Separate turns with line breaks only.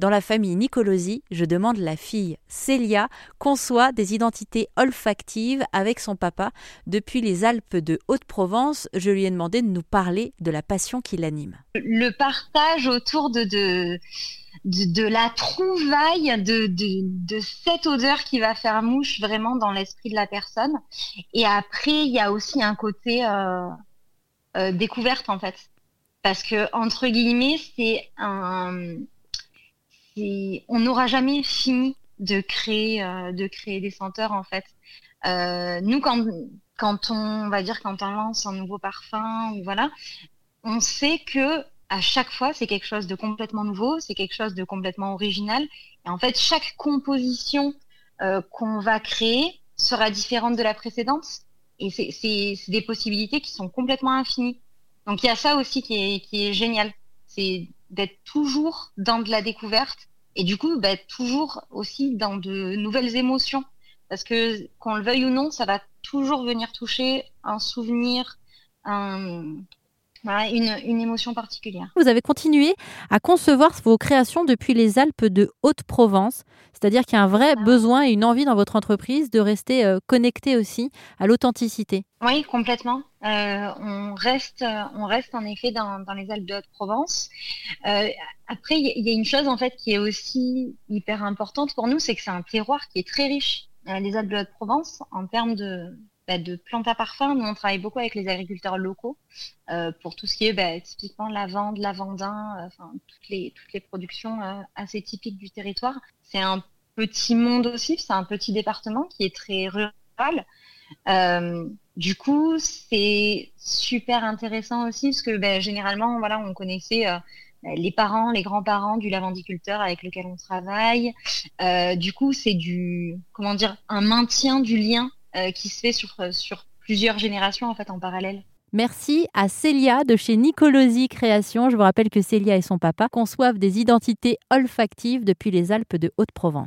Dans la famille Nicolosi, je demande la fille Célia conçoit des identités olfactives avec son papa. Depuis les Alpes de Haute-Provence, je lui ai demandé de nous parler de la passion qui l'anime.
Le partage autour de, de, la trouvaille de, de, cette odeur qui va faire mouche vraiment dans l'esprit de la personne. Et après, il y a aussi un côté euh, euh, découverte en fait. Parce que, entre guillemets, c'est un. On n'aura jamais fini de créer, euh, de créer des senteurs en fait. nous, quand, quand on, va dire, quand on lance un nouveau parfum, voilà, on sait que à chaque fois, c'est quelque chose de complètement nouveau, c'est quelque chose de complètement original. Et en fait, chaque composition euh, qu'on va créer sera différente de la précédente. Et c'est des possibilités qui sont complètement infinies. Donc il y a ça aussi qui est, qui est génial. C'est d'être toujours dans de la découverte et du coup, bah, toujours aussi dans de nouvelles émotions. Parce que qu'on le veuille ou non, ça va toujours venir toucher un souvenir, un, une, émotion particulière.
Vous avez continué à concevoir vos créations depuis les Alpes de Haute-Provence, c'est-à-dire qu'il y a un vrai ah. besoin et une envie dans votre entreprise de rester euh, connecté aussi à l'authenticité.
Oui, complètement. Euh, on, reste, on reste en effet dans, les Alpes de Haute-Provence. Euh, après, il y, a une chose en fait qui est aussi hyper importante pour nous, c'est que c'est un terroir qui est très riche. les Alpes de Haute-Provence en termes de, bah, de plantes à parfum. Nous, on travaille beaucoup avec les agriculteurs locaux euh, pour tout ce qui est bah, typiquement lavande, lavandin, euh, enfin toutes les toutes les productions euh, assez typiques du territoire. C'est un petit monde aussi, c'est un petit département qui est très rural. du coup, c'est super intéressant aussi parce que bah, généralement, voilà, on connaissait les parents, les grands-parents du lavandiculteur avec lequel on travaille. du coup, c'est du, comment dire, un maintien du lien qui se fait sur, euh, plusieurs générations en en parallèle.
Merci à Célia de chez Nicolosi Création. Je vous rappelle que Célia et son papa conçoivent des identités olfactives depuis les Alpes de Haute-Provence.